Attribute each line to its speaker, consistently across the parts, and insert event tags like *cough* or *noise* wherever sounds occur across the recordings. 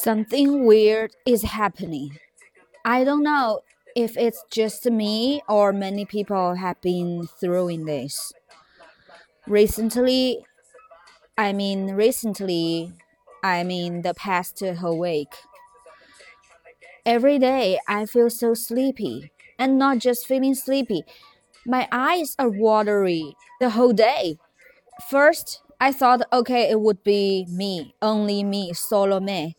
Speaker 1: Something weird is happening. I don't know if it's just me or many people have been through this. Recently, I mean, recently, I mean, the past whole week. Every day I feel so sleepy, and not just feeling sleepy, my eyes are watery the whole day. First, I thought, okay, it would be me, only me, solo me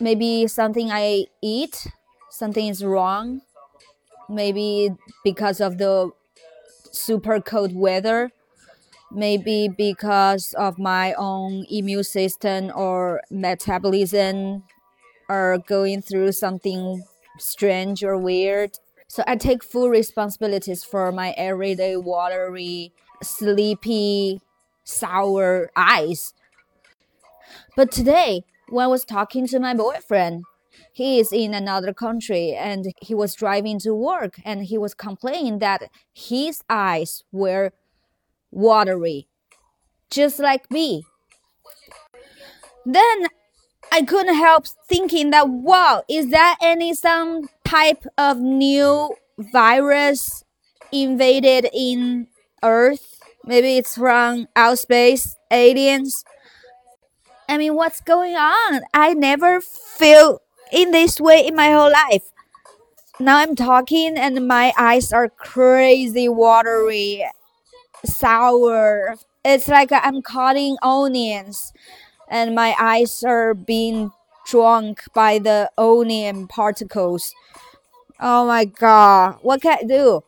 Speaker 1: maybe something I eat, something is wrong. Maybe because of the super cold weather. Maybe because of my own immune system or metabolism or going through something strange or weird. So I take full responsibilities for my everyday watery, sleepy, sour eyes. But today, when I was talking to my boyfriend, he is in another country and he was driving to work and he was complaining that his eyes were watery, just like me. Then I couldn't help thinking that wow, is that any some type of new virus invaded in Earth? Maybe it's from outer space, aliens. I mean, what's going on? I never feel in this way in my whole life. Now I'm talking and my eyes are crazy watery, sour. It's like I'm cutting onions and my eyes are being drunk by the onion particles. Oh my god, what can I do?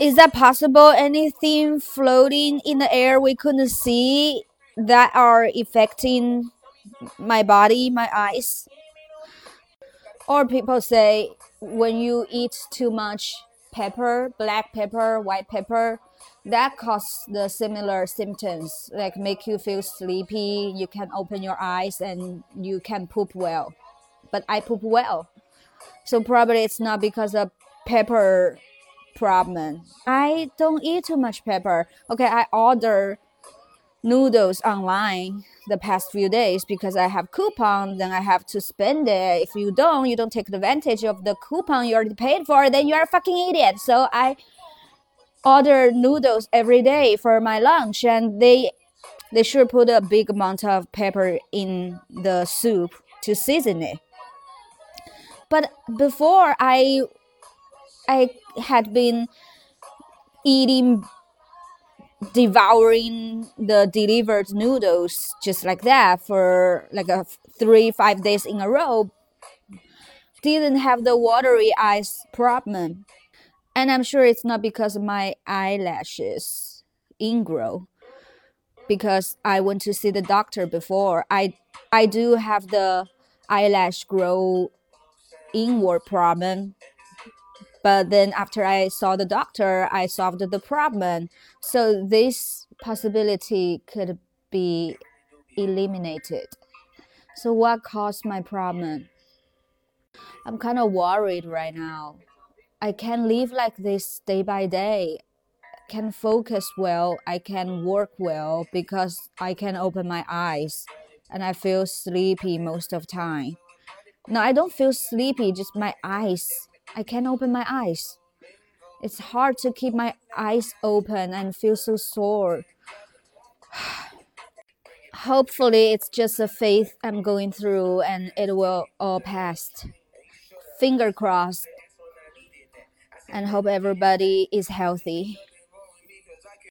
Speaker 1: Is that possible? Anything floating in the air we couldn't see? That are affecting my body, my eyes. Or people say when you eat too much pepper, black pepper, white pepper, that causes the similar symptoms, like make you feel sleepy, you can open your eyes and you can poop well. But I poop well. So probably it's not because of pepper problem. I don't eat too much pepper. Okay, I order noodles online the past few days because I have coupon, then I have to spend it. If you don't, you don't take advantage of the coupon you already paid for, then you are a fucking idiot. So I order noodles every day for my lunch and they they should put a big amount of pepper in the soup to season it. But before I I had been eating devouring the delivered noodles just like that for like a three five days in a row. Didn't have the watery eyes problem. And i'm sure it's not because my eyelashes ingrow because i went to see the doctor before. I i do have the eyelash grow inward problem but then after I saw the doctor, I solved the problem. So this possibility could be eliminated. So what caused my problem? I'm kind of worried right now. I can live like this day by day. Can focus well, I can work well because I can open my eyes and I feel sleepy most of time. No, I don't feel sleepy, just my eyes I can't open my eyes. It's hard to keep my eyes open and feel so sore. *sighs* Hopefully, it's just a phase I'm going through and it will all pass. Finger crossed. And hope everybody is healthy.